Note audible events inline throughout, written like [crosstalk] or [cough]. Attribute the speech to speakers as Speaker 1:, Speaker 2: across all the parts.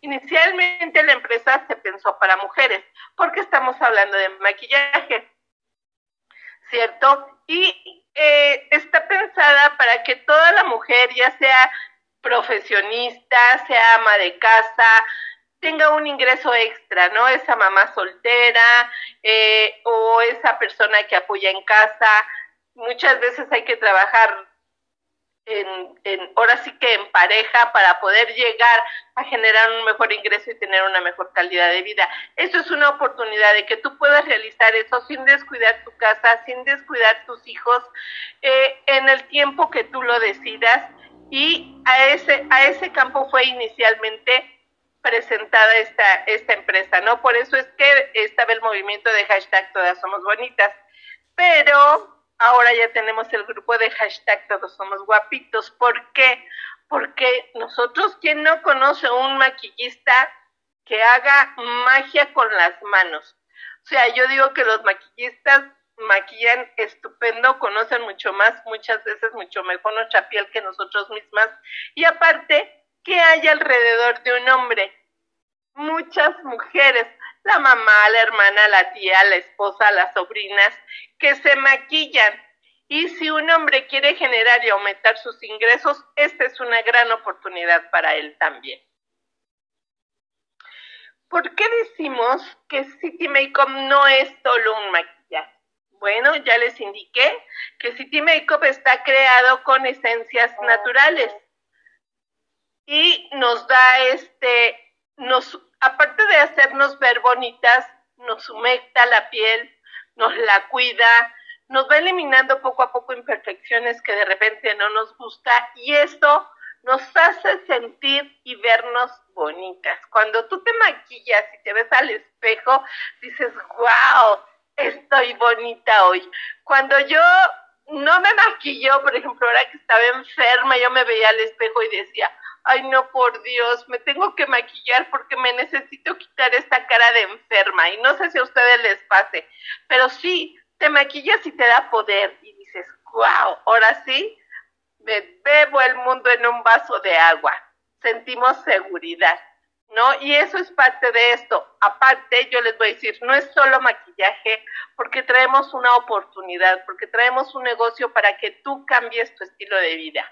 Speaker 1: Inicialmente la empresa se pensó para mujeres, porque estamos hablando de maquillaje, ¿cierto? Y eh, está pensada para que toda la mujer, ya sea profesionista, sea ama de casa, tenga un ingreso extra, ¿no? Esa mamá soltera eh, o esa persona que apoya en casa. Muchas veces hay que trabajar en, en, ahora sí que en pareja para poder llegar a generar un mejor ingreso y tener una mejor calidad de vida. Eso es una oportunidad de que tú puedas realizar eso sin descuidar tu casa, sin descuidar tus hijos, eh, en el tiempo que tú lo decidas. Y a ese, a ese campo fue inicialmente presentada esta, esta empresa, ¿no? Por eso es que estaba el movimiento de hashtag Todas Somos Bonitas. Pero ahora ya tenemos el grupo de hashtag Todos Somos Guapitos. ¿Por qué? Porque nosotros, ¿quién no conoce un maquillista que haga magia con las manos? O sea, yo digo que los maquillistas maquillan estupendo, conocen mucho más, muchas veces mucho mejor nuestra piel que nosotros mismas. Y aparte, ¿qué hay alrededor de un hombre? Muchas mujeres la mamá, la hermana, la tía, la esposa, las sobrinas, que se maquillan. Y si un hombre quiere generar y aumentar sus ingresos, esta es una gran oportunidad para él también. ¿Por qué decimos que City Makeup no es solo un maquillaje? Bueno, ya les indiqué que City Makeup está creado con esencias naturales y nos da este, nos aparte de hacernos ver bonitas, nos humecta la piel, nos la cuida, nos va eliminando poco a poco imperfecciones que de repente no nos gusta y esto nos hace sentir y vernos bonitas. Cuando tú te maquillas y te ves al espejo, dices, wow, estoy bonita hoy. Cuando yo no me maquillo, por ejemplo, ahora que estaba enferma, yo me veía al espejo y decía, ay no, por Dios, me tengo que maquillar porque me necesito quitar esta cara de enferma. Y no sé si a ustedes les pase, pero sí, te maquillas y te da poder y dices, wow, ahora sí, me bebo el mundo en un vaso de agua. Sentimos seguridad, ¿no? Y eso es parte de esto. Aparte, yo les voy a decir, no es solo maquillaje, porque traemos una oportunidad, porque traemos un negocio para que tú cambies tu estilo de vida.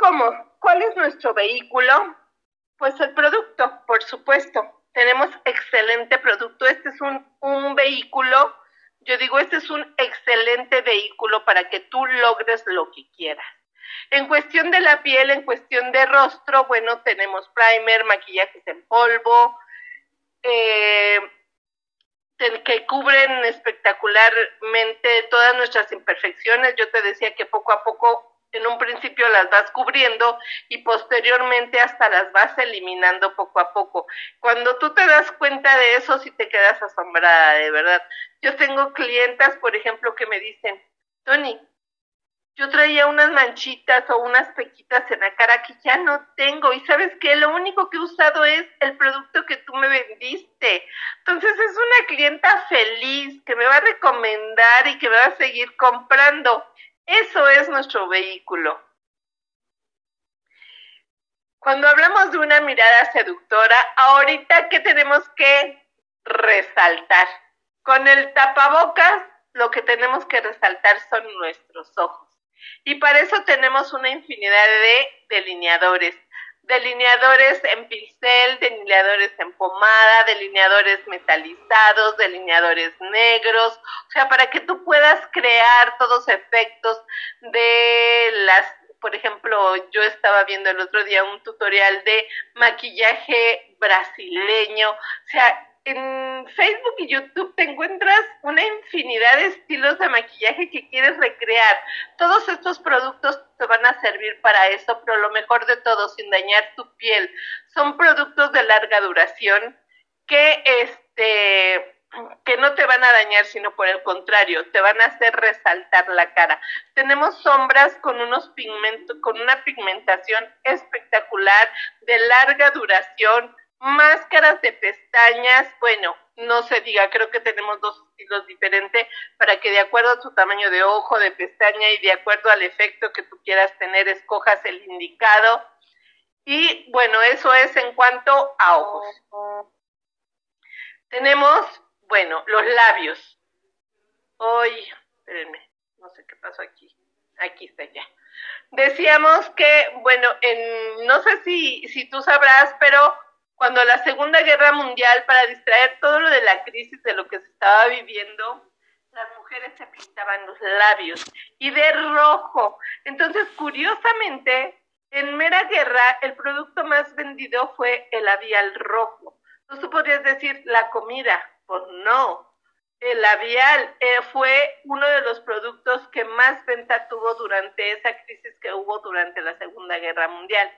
Speaker 1: ¿Cómo? ¿Cuál es nuestro vehículo? Pues el producto, por supuesto. Tenemos excelente producto. Este es un, un vehículo, yo digo, este es un excelente vehículo para que tú logres lo que quieras. En cuestión de la piel, en cuestión de rostro, bueno, tenemos primer, maquillajes en polvo, eh, que cubren espectacularmente todas nuestras imperfecciones. Yo te decía que poco a poco en un principio las vas cubriendo y posteriormente hasta las vas eliminando poco a poco. Cuando tú te das cuenta de eso, sí te quedas asombrada, de verdad. Yo tengo clientas, por ejemplo, que me dicen, Tony, yo traía unas manchitas o unas pequitas en la cara que ya no tengo y sabes que lo único que he usado es el producto que tú me vendiste. Entonces es una clienta feliz que me va a recomendar y que me va a seguir comprando. Eso es nuestro vehículo. Cuando hablamos de una mirada seductora, ahorita, ¿qué tenemos que resaltar? Con el tapabocas, lo que tenemos que resaltar son nuestros ojos. Y para eso tenemos una infinidad de delineadores delineadores en pincel, delineadores en pomada, delineadores metalizados, delineadores negros, o sea, para que tú puedas crear todos efectos de las, por ejemplo, yo estaba viendo el otro día un tutorial de maquillaje brasileño, o sea, en Facebook y YouTube te encuentras una infinidad de estilos de maquillaje que quieres recrear. Todos estos productos te van a servir para eso, pero lo mejor de todo, sin dañar tu piel, son productos de larga duración que este que no te van a dañar, sino por el contrario, te van a hacer resaltar la cara. Tenemos sombras con unos pigmentos, con una pigmentación espectacular, de larga duración, Máscaras de pestañas, bueno, no se diga, creo que tenemos dos estilos diferentes para que de acuerdo a tu tamaño de ojo, de pestaña y de acuerdo al efecto que tú quieras tener, escojas el indicado. Y bueno, eso es en cuanto a ojos. Tenemos, bueno, los labios. Hoy, espérenme, no sé qué pasó aquí. Aquí está ya. Decíamos que, bueno, en, no sé si, si tú sabrás, pero cuando la Segunda Guerra Mundial, para distraer todo lo de la crisis, de lo que se estaba viviendo, las mujeres se pintaban los labios y de rojo. Entonces, curiosamente, en mera guerra, el producto más vendido fue el labial rojo. Entonces tú podrías decir la comida, pues no. El labial eh, fue uno de los productos que más venta tuvo durante esa crisis que hubo durante la Segunda Guerra Mundial.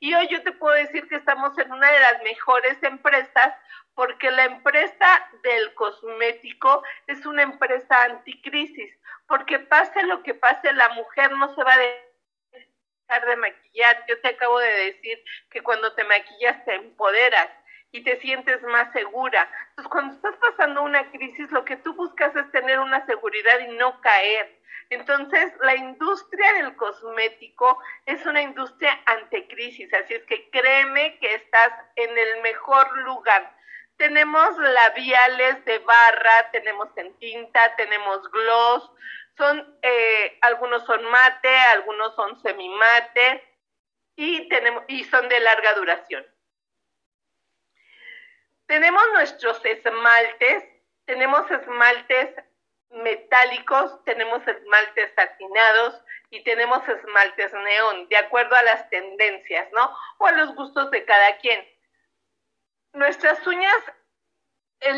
Speaker 1: Y hoy yo te puedo decir que estamos en una de las mejores empresas porque la empresa del cosmético es una empresa anticrisis, porque pase lo que pase, la mujer no se va a dejar de maquillar. Yo te acabo de decir que cuando te maquillas te empoderas y te sientes más segura. Entonces, cuando estás pasando una crisis, lo que tú buscas es tener una seguridad y no caer. Entonces, la industria del cosmético es una industria anticrisis, así es que créeme que estás en el mejor lugar. Tenemos labiales de barra, tenemos en tinta, tenemos gloss, son eh, algunos son mate, algunos son semimate y tenemos y son de larga duración. Tenemos nuestros esmaltes, tenemos esmaltes metálicos, tenemos esmaltes satinados y tenemos esmaltes neón, de acuerdo a las tendencias, ¿no? O a los gustos de cada quien. Nuestras uñas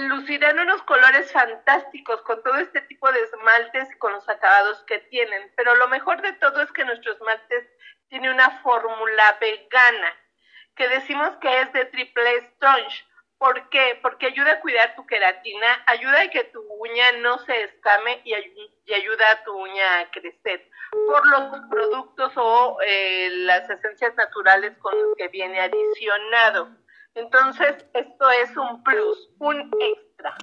Speaker 1: lucirán unos colores fantásticos con todo este tipo de esmaltes y con los acabados que tienen, pero lo mejor de todo es que nuestro esmaltes tiene una fórmula vegana, que decimos que es de triple sponge ¿Por qué? Porque ayuda a cuidar tu queratina, ayuda a que tu uña no se escame y, ayuda a tu uña a crecer por los productos o eh, las esencias naturales con los que viene adicionado. Entonces, esto es un plus, un extra.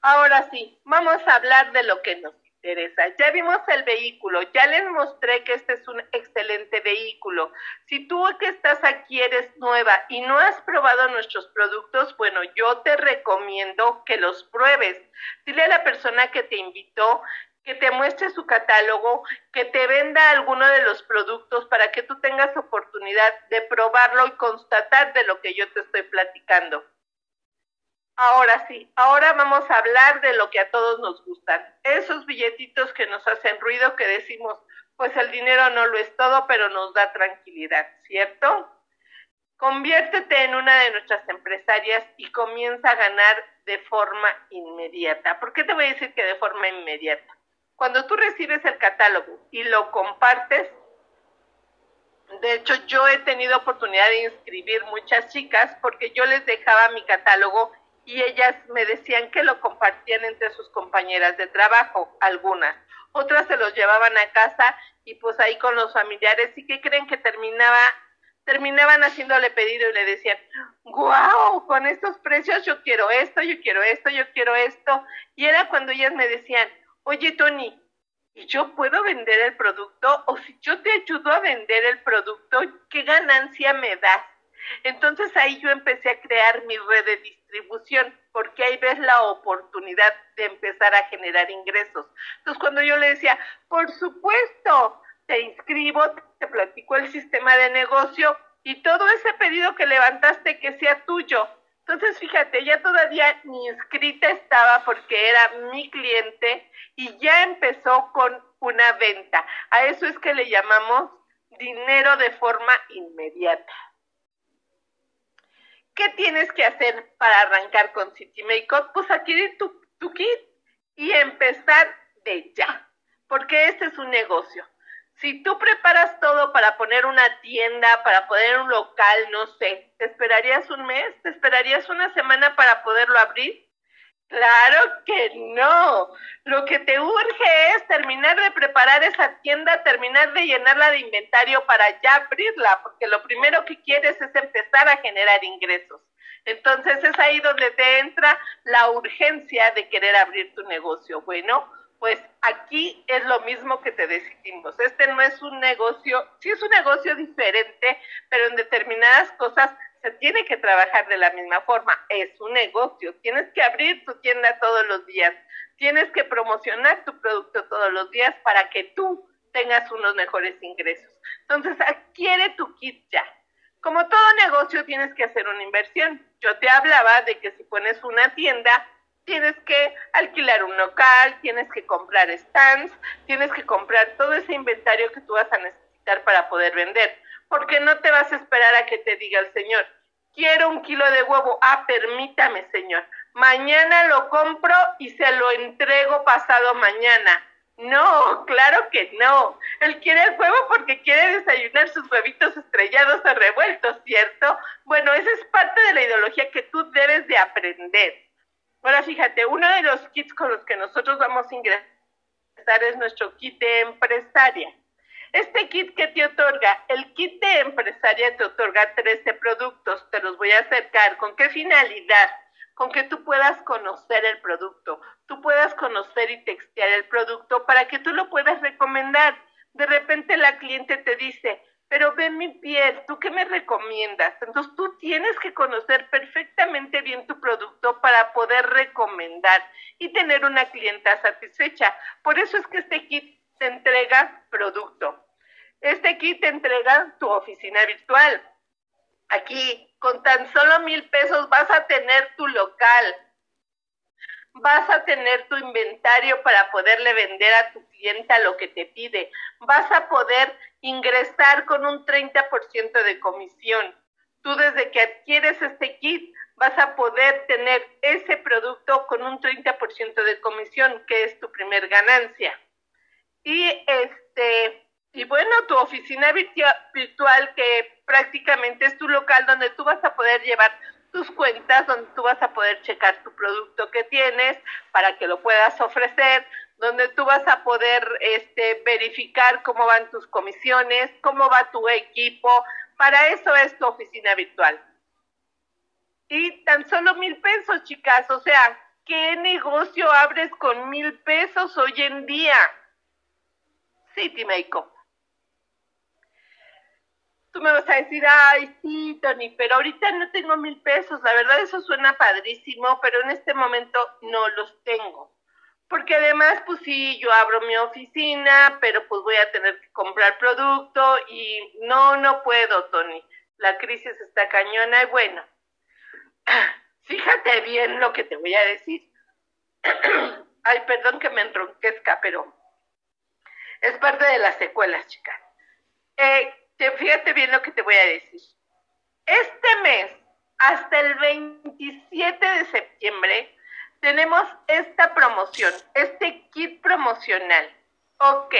Speaker 1: Ahora sí, vamos a hablar de lo que nos ya vimos el vehículo, ya les mostré que este es un excelente vehículo. Si tú que estás aquí eres nueva y no has probado nuestros productos, bueno, yo te recomiendo que los pruebes. Dile a la persona que te invitó que te muestre su catálogo, que te venda alguno de los productos para que tú tengas oportunidad de probarlo y constatar de lo que yo te estoy platicando. Ahora sí, ahora vamos a hablar de lo que a todos nos gustan. Esos billetitos que nos hacen ruido, que decimos, pues el dinero no lo es todo, pero nos da tranquilidad, ¿cierto? Conviértete en una de nuestras empresarias y comienza a ganar de forma inmediata. ¿Por qué te voy a decir que de forma inmediata? Cuando tú recibes el catálogo y lo compartes, de hecho yo he tenido oportunidad de inscribir muchas chicas porque yo les dejaba mi catálogo y ellas me decían que lo compartían entre sus compañeras de trabajo, algunas. Otras se los llevaban a casa y pues ahí con los familiares y que creen que terminaba terminaban haciéndole pedido y le decían, wow, con estos precios yo quiero esto, yo quiero esto, yo quiero esto. Y era cuando ellas me decían, oye Tony, ¿y yo puedo vender el producto? O si yo te ayudo a vender el producto, ¿qué ganancia me das? Entonces ahí yo empecé a crear mi red de distribución, porque ahí ves la oportunidad de empezar a generar ingresos. Entonces cuando yo le decía, por supuesto, te inscribo, te platico el sistema de negocio y todo ese pedido que levantaste que sea tuyo. Entonces, fíjate, ya todavía ni inscrita estaba porque era mi cliente y ya empezó con una venta. A eso es que le llamamos dinero de forma inmediata. ¿Qué tienes que hacer para arrancar con City Makeup? Pues adquirir tu, tu kit y empezar de ya, porque este es un negocio. Si tú preparas todo para poner una tienda, para poner un local, no sé, ¿te esperarías un mes? ¿Te esperarías una semana para poderlo abrir? Claro que no. Lo que te urge es terminar de preparar esa tienda, terminar de llenarla de inventario para ya abrirla, porque lo primero que quieres es empezar a generar ingresos. Entonces es ahí donde te entra la urgencia de querer abrir tu negocio. Bueno, Pues aquí es lo mismo que te decimos. Este no es un negocio, sí es un negocio diferente, pero en determinadas cosas se tiene que trabajar de la misma forma. Es un negocio. Tienes que abrir tu tienda todos los días. Tienes que promocionar tu producto todos los días para que tú tengas unos mejores ingresos. Entonces, adquiere tu kit ya. Como todo negocio, tienes que hacer una inversión. Yo te hablaba de que si pones una tienda, tienes que alquilar un local, tienes que comprar stands, tienes que comprar todo ese inventario que tú vas a necesitar para poder vender. Porque no te vas a esperar a que te diga el Señor, quiero un kilo de huevo. Ah, permítame, Señor. Mañana lo compro y se lo entrego pasado mañana. No, claro que no. Él quiere el huevo porque quiere desayunar sus huevitos estrellados o revueltos, ¿cierto? Bueno, esa es parte de la ideología que tú debes de aprender. Ahora fíjate, uno de los kits con los que nosotros vamos a ingresar es nuestro kit de empresaria. Este kit que te otorga, el kit de empresaria te otorga 13 productos, te los voy a acercar. ¿Con qué finalidad? Con que tú puedas conocer el producto, tú puedas conocer y textear el producto para que tú lo puedas recomendar. De repente la cliente te dice, pero ve mi piel, ¿tú qué me recomiendas? Entonces tú tienes que conocer perfectamente bien tu producto para poder recomendar y tener una clienta satisfecha. Por eso es que este kit te entrega producto. Este kit te entrega tu oficina virtual. Aquí, con tan solo mil pesos vas a tener tu local vas a tener tu inventario para poderle vender a tu clienta lo que te pide, vas a poder ingresar con un 30% de comisión. Tú desde que adquieres este kit vas a poder tener ese producto con un 30% de comisión, que es tu primer ganancia. Y este y bueno, tu oficina virtual que prácticamente es tu local donde tú vas a poder llevar tus cuentas donde tú vas a poder checar tu producto que tienes para que lo puedas ofrecer, donde tú vas a poder este, verificar cómo van tus comisiones, cómo va tu equipo. Para eso es tu oficina virtual. Y tan solo mil pesos, chicas. O sea, ¿qué negocio abres con mil pesos hoy en día? City Makeup tú me vas a decir, ay, sí, Tony, pero ahorita no tengo mil pesos. La verdad, eso suena padrísimo, pero en este momento no los tengo. Porque además, pues sí, yo abro mi oficina, pero pues voy a tener que comprar producto y no, no puedo, Tony. La crisis está cañona y bueno, [clears throat] fíjate bien lo que te voy a decir. [clears throat] Ay, perdón que me entronquezca, pero es parte de las secuelas, chicas. Eh, fíjate bien lo que te voy a decir. Este mes, hasta el 27 de septiembre, tenemos esta promoción, este kit promocional. Ok,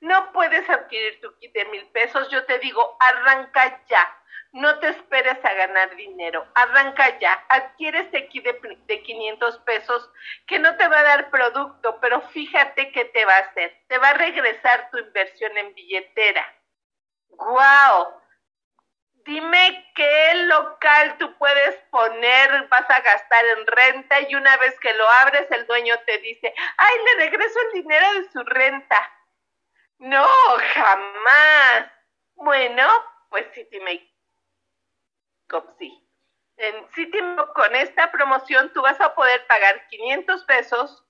Speaker 1: no puedes adquirir tu kit de mil pesos, yo te digo, arranca ya. No te esperes a ganar dinero, arranca ya, adquiere este kit de, de 500 pesos que no te va a dar producto, pero fíjate qué te va a hacer, te va a regresar tu inversión en billetera Wow. Dime qué local tú puedes poner, vas a gastar en renta y una vez que lo abres el dueño te dice, ay, le regreso el dinero de su renta. No, jamás. Bueno, pues City Makeup sí. En con esta promoción tú vas a poder pagar 500 pesos,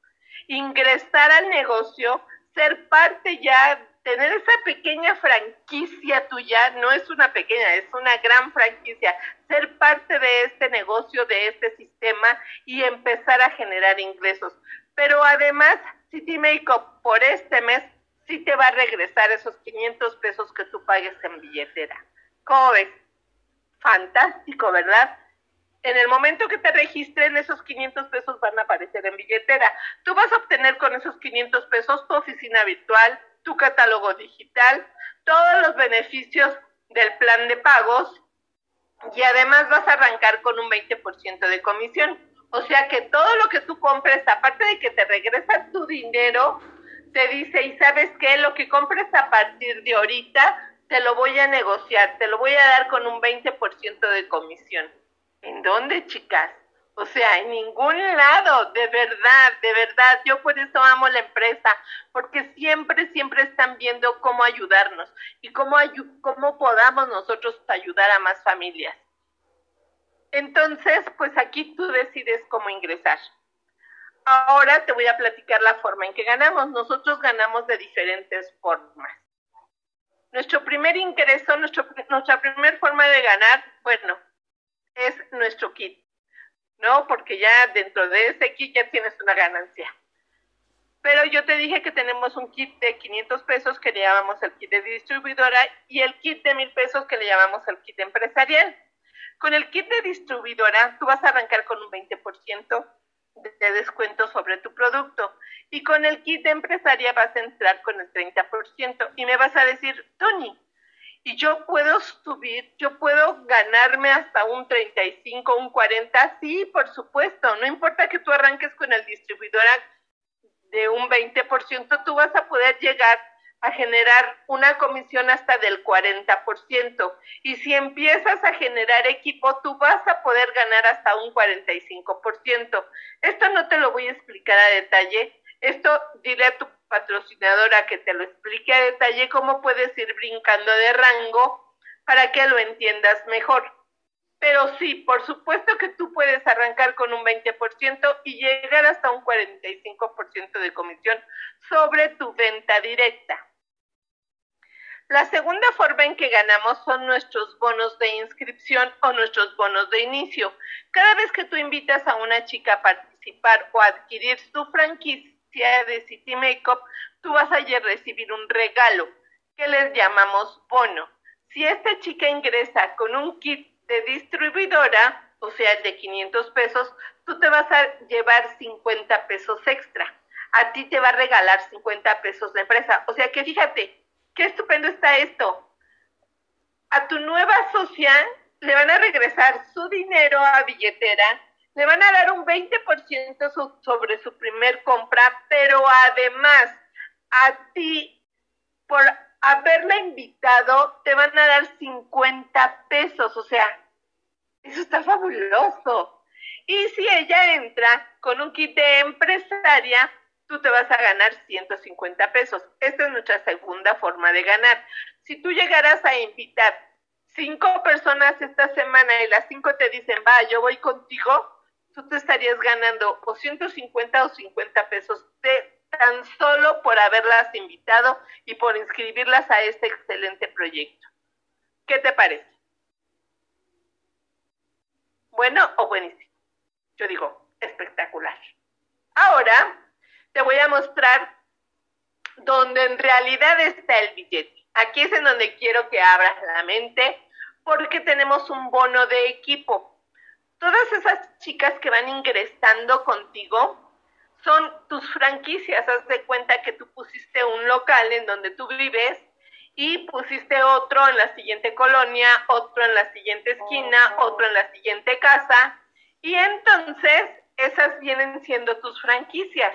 Speaker 1: ingresar al negocio, ser parte ya tener esa pequeña franquicia tuya, no es una pequeña, es una gran franquicia, ser parte de este negocio, de este sistema y empezar a generar ingresos. Pero además, City Makeup por este mes sí te va a regresar esos 500 pesos que tú pagues en billetera. ¿Cómo ves? Fantástico, ¿verdad? En el momento que te registren, esos 500 pesos van a aparecer en billetera. Tú vas a obtener con esos 500 pesos tu oficina virtual, tu catálogo digital, todos los beneficios del plan de pagos y además vas a arrancar con un 20% de comisión. O sea que todo lo que tú compres, aparte de que te regresa tu dinero, te dice, y sabes qué, lo que compres a partir de ahorita, te lo voy a negociar, te lo voy a dar con un 20% de comisión. ¿En dónde, chicas? O sea, en ningún lado, de verdad, de verdad. Yo por eso amo la empresa, porque siempre, siempre están viendo cómo ayudarnos y cómo, cómo podamos nosotros ayudar a más familias. Entonces, pues aquí tú decides cómo ingresar. Ahora te voy a platicar la forma en que ganamos. Nosotros ganamos de diferentes formas. Nuestro primer ingreso, nuestro, nuestra primera forma de ganar, bueno, es nuestro kit. ¿no? Porque ya dentro de ese kit ya tienes una ganancia. Pero yo te dije que tenemos un kit de 500 pesos que le llamamos el kit de distribuidora y el kit de 1000 pesos que le llamamos el kit empresarial. Con el kit de distribuidora tú vas a arrancar con un 20% de descuento sobre tu producto. Y con el kit de empresaria vas a entrar con el 30% y me vas a decir, Tony, y yo puedo subir, yo puedo ganarme hasta un 35, un 40, sí, por supuesto, no importa que tú arranques con el distribuidor de un 20%, tú vas a poder llegar a generar una comisión hasta del 40%. Y si empiezas a generar equipo, tú vas a poder ganar hasta un 45%. Esto no te lo voy a explicar a detalle. Esto dile a tu patrocinadora que te lo explique a detalle cómo puedes ir brincando de rango para que lo entiendas mejor. Pero sí, por supuesto que tú puedes arrancar con un 20% y llegar hasta un 45% de comisión sobre tu venta directa. La segunda forma en que ganamos son nuestros bonos de inscripción o nuestros bonos de inicio. Cada vez que tú invitas a una chica a participar o adquirir su franquicia, de City Makeup, tú vas a recibir un regalo que les llamamos bono. Si esta chica ingresa con un kit de distribuidora, o sea, el de 500 pesos, tú te vas a llevar 50 pesos extra. A ti te va a regalar 50 pesos de empresa. O sea que fíjate, qué estupendo está esto. A tu nueva socia le van a regresar su dinero a billetera le van a dar un 20% sobre su primer compra, pero además a ti, por haberla invitado, te van a dar 50 pesos, o sea, eso está fabuloso. Y si ella entra con un kit de empresaria, tú te vas a ganar 150 pesos. Esta es nuestra segunda forma de ganar. Si tú llegaras a invitar cinco personas esta semana y las cinco te dicen, va, yo voy contigo, tú te estarías ganando o 150 o 50 pesos tan solo por haberlas invitado y por inscribirlas a este excelente proyecto. ¿Qué te parece? ¿Bueno o buenísimo? Yo digo, espectacular. Ahora te voy a mostrar donde en realidad está el billete. Aquí es en donde quiero que abras la mente porque tenemos un bono de equipo todas esas chicas que van ingresando contigo son tus franquicias. Haz de cuenta que tú pusiste un local en donde tú vives y pusiste otro en la siguiente colonia, otro en la siguiente esquina, oh. otro en la siguiente casa. Y entonces esas vienen siendo tus franquicias.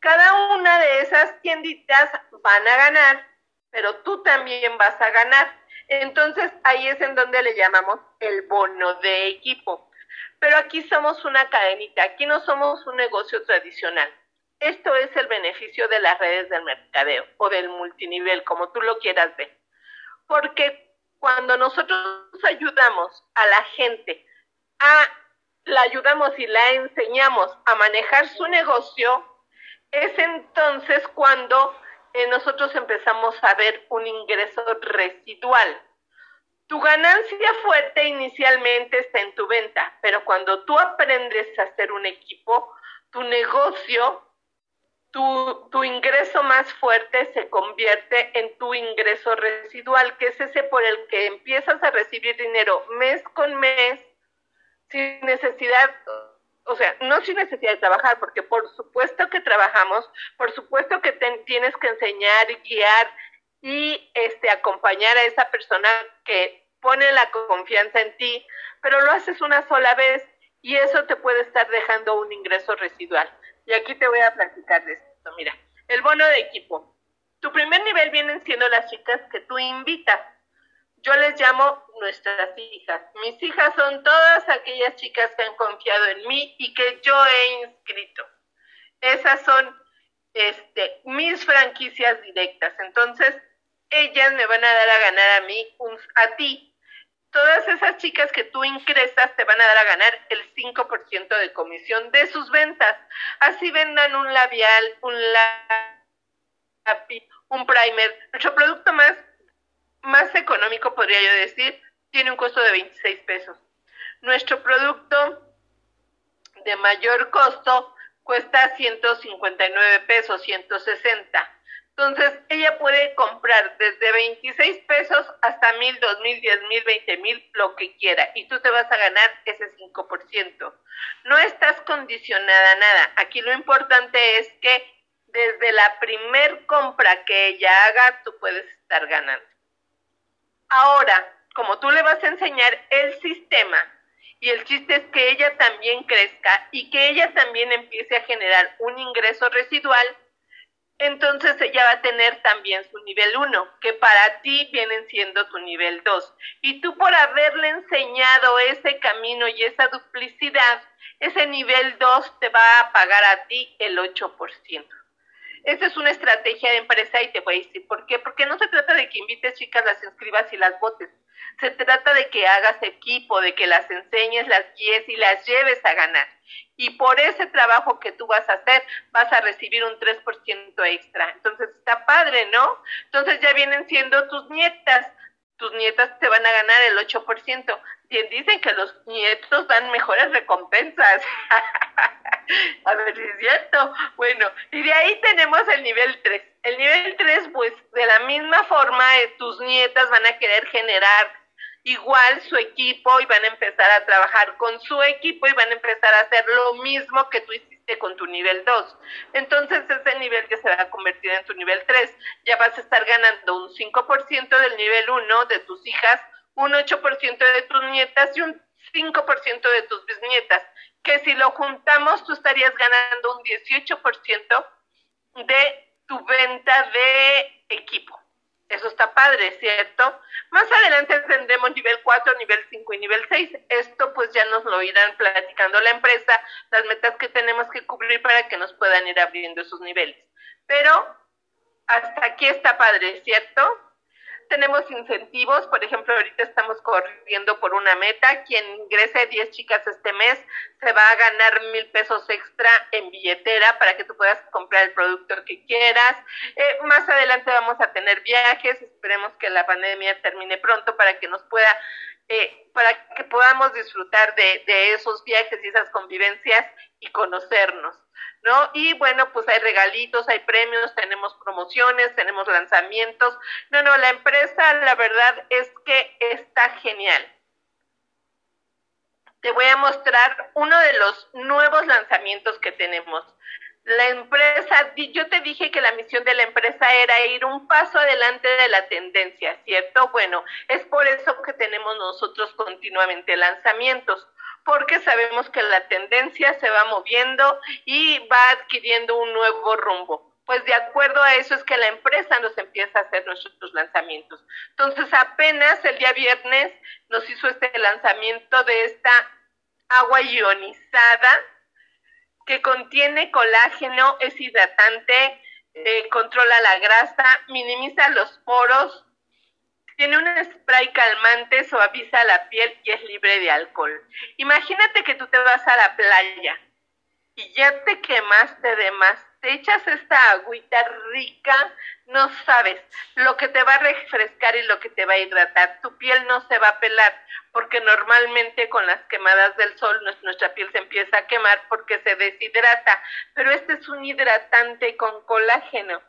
Speaker 1: Cada una de esas tienditas van a ganar, pero tú también vas a ganar. Entonces ahí es en donde le llamamos el bono de equipo. Pero aquí somos una cadenita, aquí no somos un negocio tradicional. Esto es el beneficio de las redes del mercadeo o del multinivel, como tú lo quieras ver. Porque cuando nosotros ayudamos a la gente, a, la ayudamos y la enseñamos a manejar su negocio, es entonces cuando eh, nosotros empezamos a ver un ingreso residual. Tu ganancia fuerte inicialmente está en tu venta, pero cuando tú aprendes a hacer un equipo, tu negocio, tu, tu, ingreso más fuerte se convierte en tu ingreso residual, que es ese por el que empiezas a recibir dinero mes con mes sin necesidad, o sea, no sin necesidad de trabajar, porque por supuesto que trabajamos, por supuesto que tienes que enseñar, guiar y este acompañar a esa persona que pone la confianza en ti, pero lo haces una sola vez y eso te puede estar dejando un ingreso residual. Y aquí te voy a platicar de esto. Mira, el bono de equipo. Tu primer nivel vienen siendo las chicas que tú invitas. Yo les llamo nuestras hijas. Mis hijas son todas aquellas chicas que han confiado en mí y que yo he inscrito. Esas son este, mis franquicias directas. Entonces, ellas me van a dar a ganar a mí, a ti. Todas esas chicas que tú ingresas te van a dar a ganar el 5% de comisión de sus ventas. Así vendan un labial, un lápiz, un primer. Nuestro producto más más económico, podría yo decir, tiene un costo de 26 pesos. Nuestro producto de mayor costo cuesta 159 pesos, 160. Entonces, ella puede comprar desde 26 pesos hasta mil, dos mil, diez mil, veinte mil, lo que quiera. Y tú te vas a ganar ese 5%. No estás condicionada a nada. Aquí lo importante es que desde la primer compra que ella haga, tú puedes estar ganando. Ahora, como tú le vas a enseñar el sistema, y el chiste es que ella también crezca y que ella también empiece a generar un ingreso residual, entonces ella va a tener también su nivel 1, que para ti vienen siendo tu nivel 2. Y tú por haberle enseñado ese camino y esa duplicidad, ese nivel 2 te va a pagar a ti el 8%. Esa es una estrategia de empresa y te voy a decir por qué. Porque no se trata de que invites chicas, las inscribas y las votes. Se trata de que hagas equipo, de que las enseñes, las guíes y las lleves a ganar. Y por ese trabajo que tú vas a hacer, vas a recibir un 3% extra. Entonces está padre, ¿no? Entonces ya vienen siendo tus nietas. Tus nietas te van a ganar el 8%. Bien, dicen que los nietos dan mejores recompensas. [laughs] a ver si es cierto. Bueno, y de ahí tenemos el nivel 3. El nivel 3, pues de la misma forma, eh, tus nietas van a querer generar igual su equipo y van a empezar a trabajar con su equipo y van a empezar a hacer lo mismo que tú hiciste con tu nivel 2. Entonces ese nivel que se va a convertir en tu nivel 3, ya vas a estar ganando un 5% del nivel 1 de tus hijas, un 8% de tus nietas y un 5% de tus bisnietas que si lo juntamos tú estarías ganando un 18% de tu venta de equipo. Eso está padre, ¿cierto? Más adelante tendremos nivel 4, nivel 5 y nivel 6. Esto pues ya nos lo irán platicando la empresa, las metas que tenemos que cubrir para que nos puedan ir abriendo esos niveles. Pero hasta aquí está padre, ¿cierto? Tenemos incentivos, por ejemplo, ahorita estamos corriendo por una meta, quien ingrese 10 chicas este mes se va a ganar mil pesos extra en billetera para que tú puedas comprar el producto que quieras. Eh, más adelante vamos a tener viajes, esperemos que la pandemia termine pronto para que nos pueda, eh, para que podamos disfrutar de, de esos viajes y esas convivencias y conocernos. ¿no? Y bueno, pues hay regalitos, hay premios, tenemos promociones, tenemos lanzamientos. No, no, la empresa, la verdad es que está genial. Te voy a mostrar uno de los nuevos lanzamientos que tenemos. La empresa, yo te dije que la misión de la empresa era ir un paso adelante de la tendencia, ¿cierto? Bueno, es por eso que tenemos nosotros continuamente lanzamientos porque sabemos que la tendencia se va moviendo y va adquiriendo un nuevo rumbo. Pues de acuerdo a eso es que la empresa nos empieza a hacer nuestros lanzamientos. Entonces apenas el día viernes nos hizo este lanzamiento de esta agua ionizada que contiene colágeno, es hidratante, eh, controla la grasa, minimiza los poros, tiene un spray calmante, suaviza la piel y es libre de alcohol. Imagínate que tú te vas a la playa y ya te quemaste de más. Te echas esta agüita rica, no sabes lo que te va a refrescar y lo que te va a hidratar. Tu piel no se va a pelar porque normalmente con las quemadas del sol nuestra piel se empieza a quemar porque se deshidrata. Pero este es un hidratante con colágeno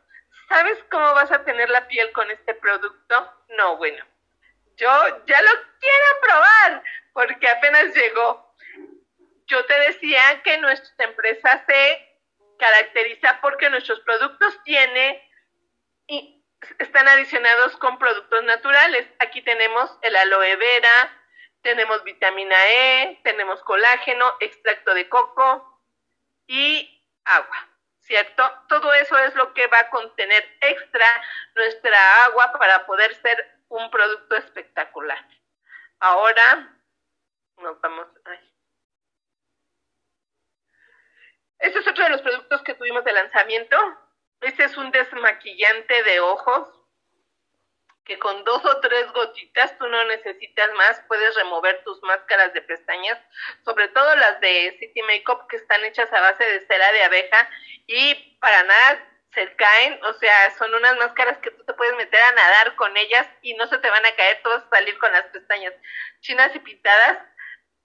Speaker 1: ¿Sabes cómo vas a tener la piel con este producto? No, bueno, yo ya lo quiero probar porque apenas llegó. Yo te decía que nuestra empresa se caracteriza porque nuestros productos tienen y están adicionados con productos naturales. Aquí tenemos el aloe vera, tenemos vitamina E, tenemos colágeno, extracto de coco y agua. ¿cierto? Todo eso es lo que va a contener extra nuestra agua para poder ser un producto espectacular. Ahora nos vamos. Ay. Este es otro de los productos que tuvimos de lanzamiento. Este es un desmaquillante de ojos que con dos o tres gotitas tú no necesitas más, puedes remover tus máscaras de pestañas, sobre todo las de City Makeup que están hechas a base de cera de abeja y para nada se caen, o sea, son unas máscaras que tú te puedes meter a nadar con ellas y no se te van a caer, tú vas a salir con las pestañas chinas y pintadas,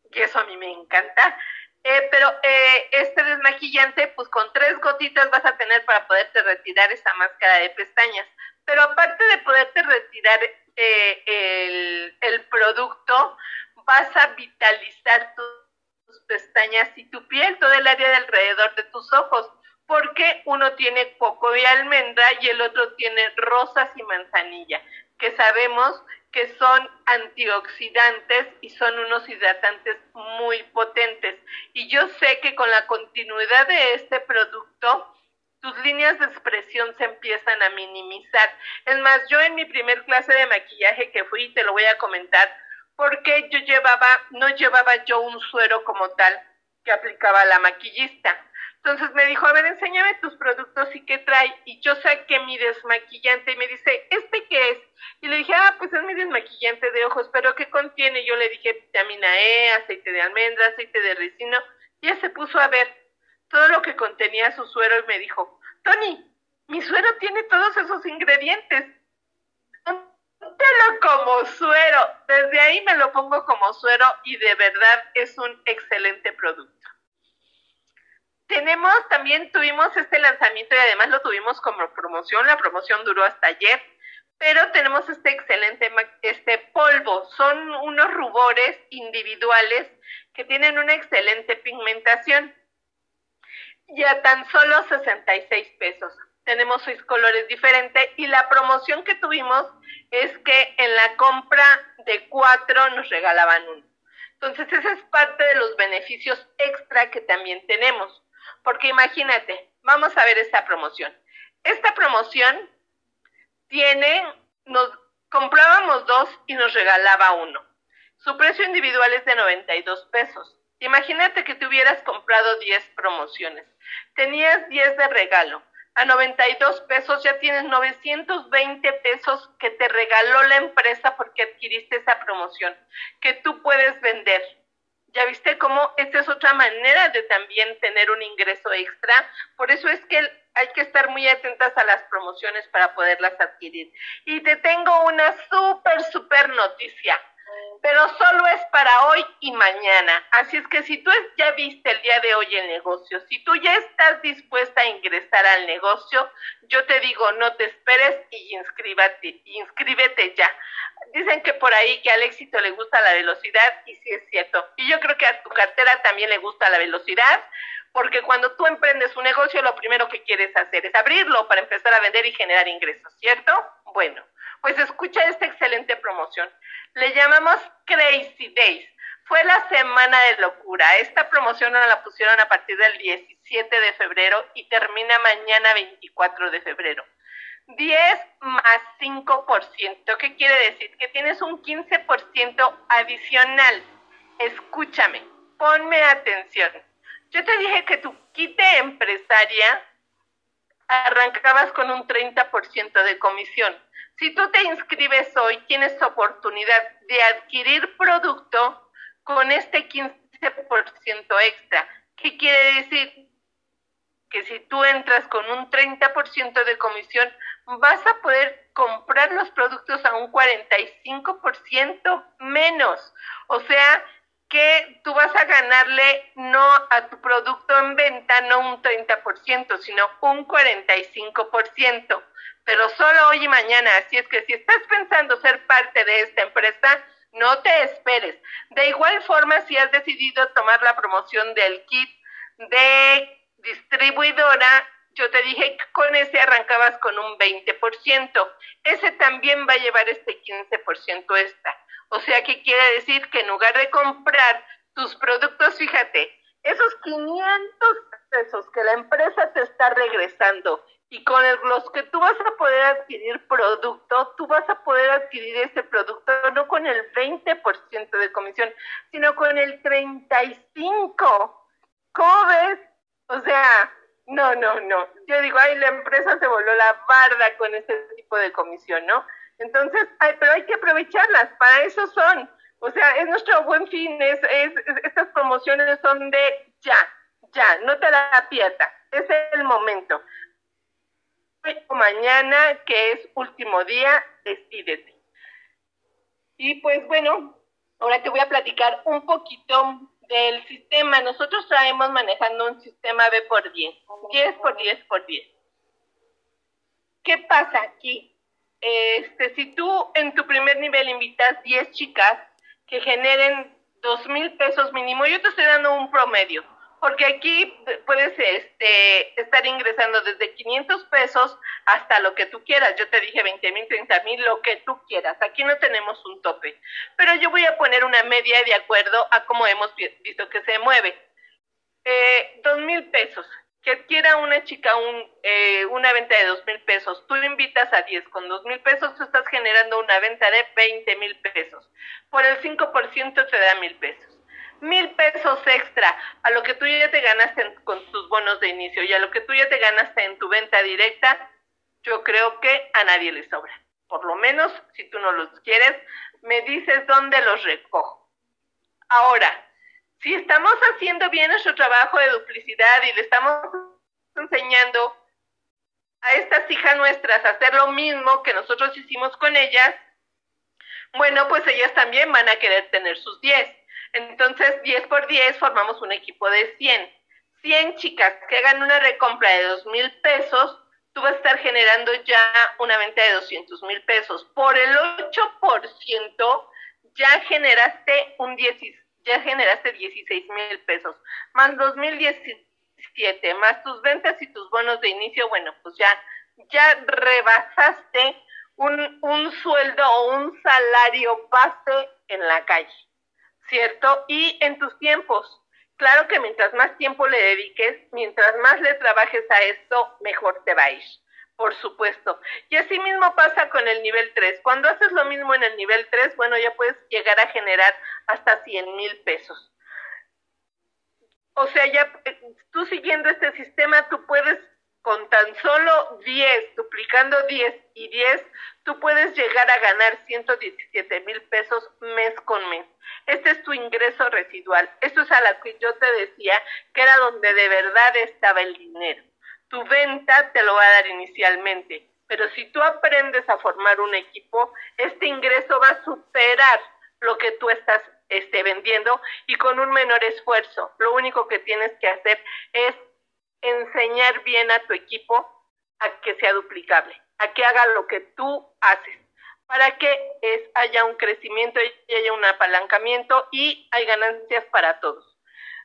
Speaker 1: y eso a mí me encanta. Eh, pero eh, este desmaquillante, pues con tres gotitas vas a tener para poderte retirar esa máscara de pestañas. Pero aparte de poderte retirar eh, el, producto, vas a vitalizar tus pestañas y tu piel, todo el área de alrededor de tus ojos, porque uno tiene coco de almendra y el otro tiene rosas y manzanilla, que sabemos que son antioxidantes y son unos hidratantes muy potentes. Y yo sé que con la continuidad de este producto, tus líneas de expresión se empiezan a minimizar. Es más, yo en mi primer clase de maquillaje que fui, te lo voy a comentar, porque yo llevaba, no llevaba yo un suero como tal que aplicaba la maquillista. Entonces me dijo, a ver, enséñame tus productos y qué trae. Y yo saqué mi desmaquillante y me dice, ¿este qué es? Y le dije, ah, pues es mi desmaquillante de ojos, pero ¿qué contiene? Yo le dije vitamina E, aceite de almendra, aceite de resino. Y ella se puso a ver todo lo que contenía su suero y me dijo, Tony, mi suero tiene todos esos ingredientes. Póntelo como suero. Desde ahí me lo pongo como suero y de verdad es un excelente producto. Tenemos, también tuvimos este lanzamiento y además lo tuvimos como promoción. La promoción duró hasta ayer, pero tenemos este excelente este polvo. Son unos rubores individuales que tienen una excelente pigmentación y a tan solo 66 pesos. Tenemos seis colores diferentes y la promoción que tuvimos es que en la compra de cuatro nos regalaban uno. Entonces, ese es parte de los beneficios extra que también tenemos. Porque imagínate, vamos a ver esta promoción. Esta promoción tiene, nos comprábamos dos y nos regalaba uno. Su precio individual es de 92 pesos. Imagínate que te hubieras comprado 10 promociones. Tenías 10 de regalo. A 92 pesos ya tienes 920 pesos que te regaló la empresa porque adquiriste esa promoción, que tú puedes vender. ¿Ya viste cómo esta es otra manera de también tener un ingreso extra? Por eso es que hay que estar muy atentas a las promociones para poderlas adquirir. Y te tengo una súper, súper noticia pero solo es para hoy y mañana. Así es que si tú ya viste el día de hoy el negocio, si tú ya estás dispuesta a ingresar al negocio, yo te digo, no te esperes y inscríbete, inscríbete ya. Dicen que por ahí que al éxito le gusta la velocidad y sí es cierto. Y yo creo que a tu cartera también le gusta la velocidad, porque cuando tú emprendes un negocio, lo primero que quieres hacer es abrirlo para empezar a vender y generar ingresos, ¿cierto? Bueno, pues escucha esta excelente promoción. Le llamamos Crazy Days. Fue la semana de locura. Esta promoción la pusieron a partir del 17 de febrero y termina mañana 24 de febrero. 10 más 5%. ¿Qué quiere decir? Que tienes un 15% adicional. Escúchame, ponme atención. Yo te dije que tu quite empresaria arrancabas con un 30% de comisión. Si tú te inscribes hoy, tienes oportunidad de adquirir producto con este 15% extra. ¿Qué quiere decir? Que si tú entras con un 30% de comisión, vas a poder comprar los productos a un 45% menos. O sea, que tú vas a ganarle no a tu producto en venta, no un 30%, sino un 45%, pero solo hoy y mañana. Así es que si estás pensando ser parte de esta empresa, no te esperes. De igual forma, si has decidido tomar la promoción del kit de distribuidora, yo te dije que con ese arrancabas con un 20%. Ese también va a llevar este 15% extra. O sea, ¿qué quiere decir? Que en lugar de comprar tus productos, fíjate, esos 500 pesos que la empresa te está regresando y con los que tú vas a poder adquirir producto, tú vas a poder adquirir ese producto no con el 20% de comisión, sino con el 35%. ¿Cómo ves? O sea, no, no, no. Yo digo, ay, la empresa se voló la barda con ese tipo de comisión, ¿no? Entonces, pero hay que aprovecharlas, para eso son. O sea, es nuestro buen fin, es, es, estas promociones son de ya, ya, no te la pierdas, es el momento mañana, que es último día, decídete. Y pues bueno, ahora te voy a platicar un poquito del sistema. Nosotros traemos manejando un sistema B por 10, 10 por 10 por 10. ¿Qué pasa aquí? Este, si tú en tu primer nivel invitas 10 chicas que generen dos mil pesos mínimo, yo te estoy dando un promedio porque aquí puedes este, estar ingresando desde 500 pesos hasta lo que tú quieras. Yo te dije 20 mil, 30 mil, lo que tú quieras. Aquí no tenemos un tope. Pero yo voy a poner una media de acuerdo a cómo hemos visto que se mueve. Eh, dos mil pesos. Que adquiera una chica eh, una venta de dos mil pesos. Tú invitas a 10 con dos mil pesos, tú estás generando una venta de 20 mil pesos. Por el 5% te da mil pesos mil pesos extra a lo que tú ya te ganaste con tus bonos de inicio y a lo que tú ya te ganaste en tu venta directa, yo creo que a nadie le sobra. Por lo menos, si tú no los quieres, me dices dónde los recojo. Ahora, si estamos haciendo bien nuestro trabajo de duplicidad y le estamos enseñando a estas hijas nuestras a hacer lo mismo que nosotros hicimos con ellas, bueno, pues ellas también van a querer tener sus 10 entonces, 10 por 10 formamos un equipo de 100. 100 chicas que hagan una recompra de 2 mil pesos, tú vas a estar generando ya una venta de 200 mil pesos. Por el 8% ya generaste un 10, ya generaste 16 mil pesos, más 2017, más tus ventas y tus bonos de inicio, bueno, pues ya, ya rebasaste un, un sueldo o un salario base en la calle. ¿cierto? Y en tus tiempos. Claro que mientras más tiempo le dediques, mientras más le trabajes a esto, mejor te va a ir, por supuesto. Y así mismo pasa con el nivel 3. Cuando haces lo mismo en el nivel 3, bueno, ya puedes llegar a generar hasta 100 mil pesos. O sea, ya eh, tú siguiendo este sistema, tú puedes con tan solo 10, duplicando 10 y 10, tú puedes llegar a ganar 117 mil pesos mes con mes. Este es tu ingreso residual. Esto es a lo que yo te decía que era donde de verdad estaba el dinero. Tu venta te lo va a dar inicialmente, pero si tú aprendes a formar un equipo, este ingreso va a superar lo que tú estás este, vendiendo y con un menor esfuerzo. Lo único que tienes que hacer es enseñar bien a tu equipo a que sea duplicable, a que haga lo que tú haces, para que es, haya un crecimiento y haya un apalancamiento y hay ganancias para todos.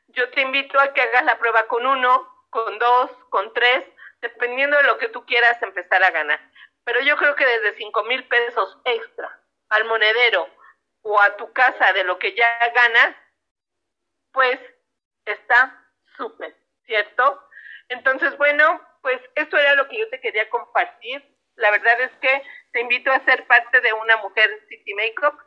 Speaker 1: Yo te invito a que hagas la prueba con uno, con dos, con tres, dependiendo de lo que tú quieras empezar a ganar. Pero yo creo que desde cinco mil pesos extra al monedero o a tu casa de lo que ya ganas, pues está súper, ¿cierto? Entonces, bueno, pues esto era lo que yo te quería compartir. La verdad es que te invito a ser parte de una mujer City Makeup